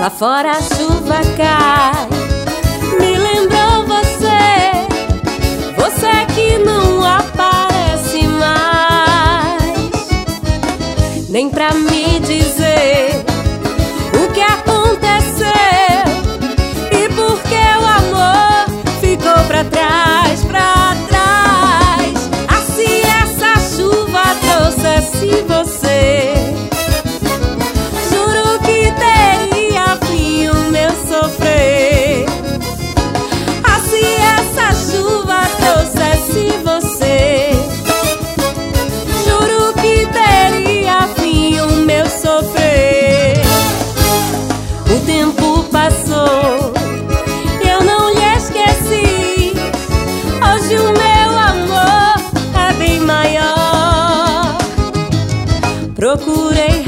Lá fora a chuva cai. Me lembrou você, você que não aparece mais. Nem pra me dizer. Procurei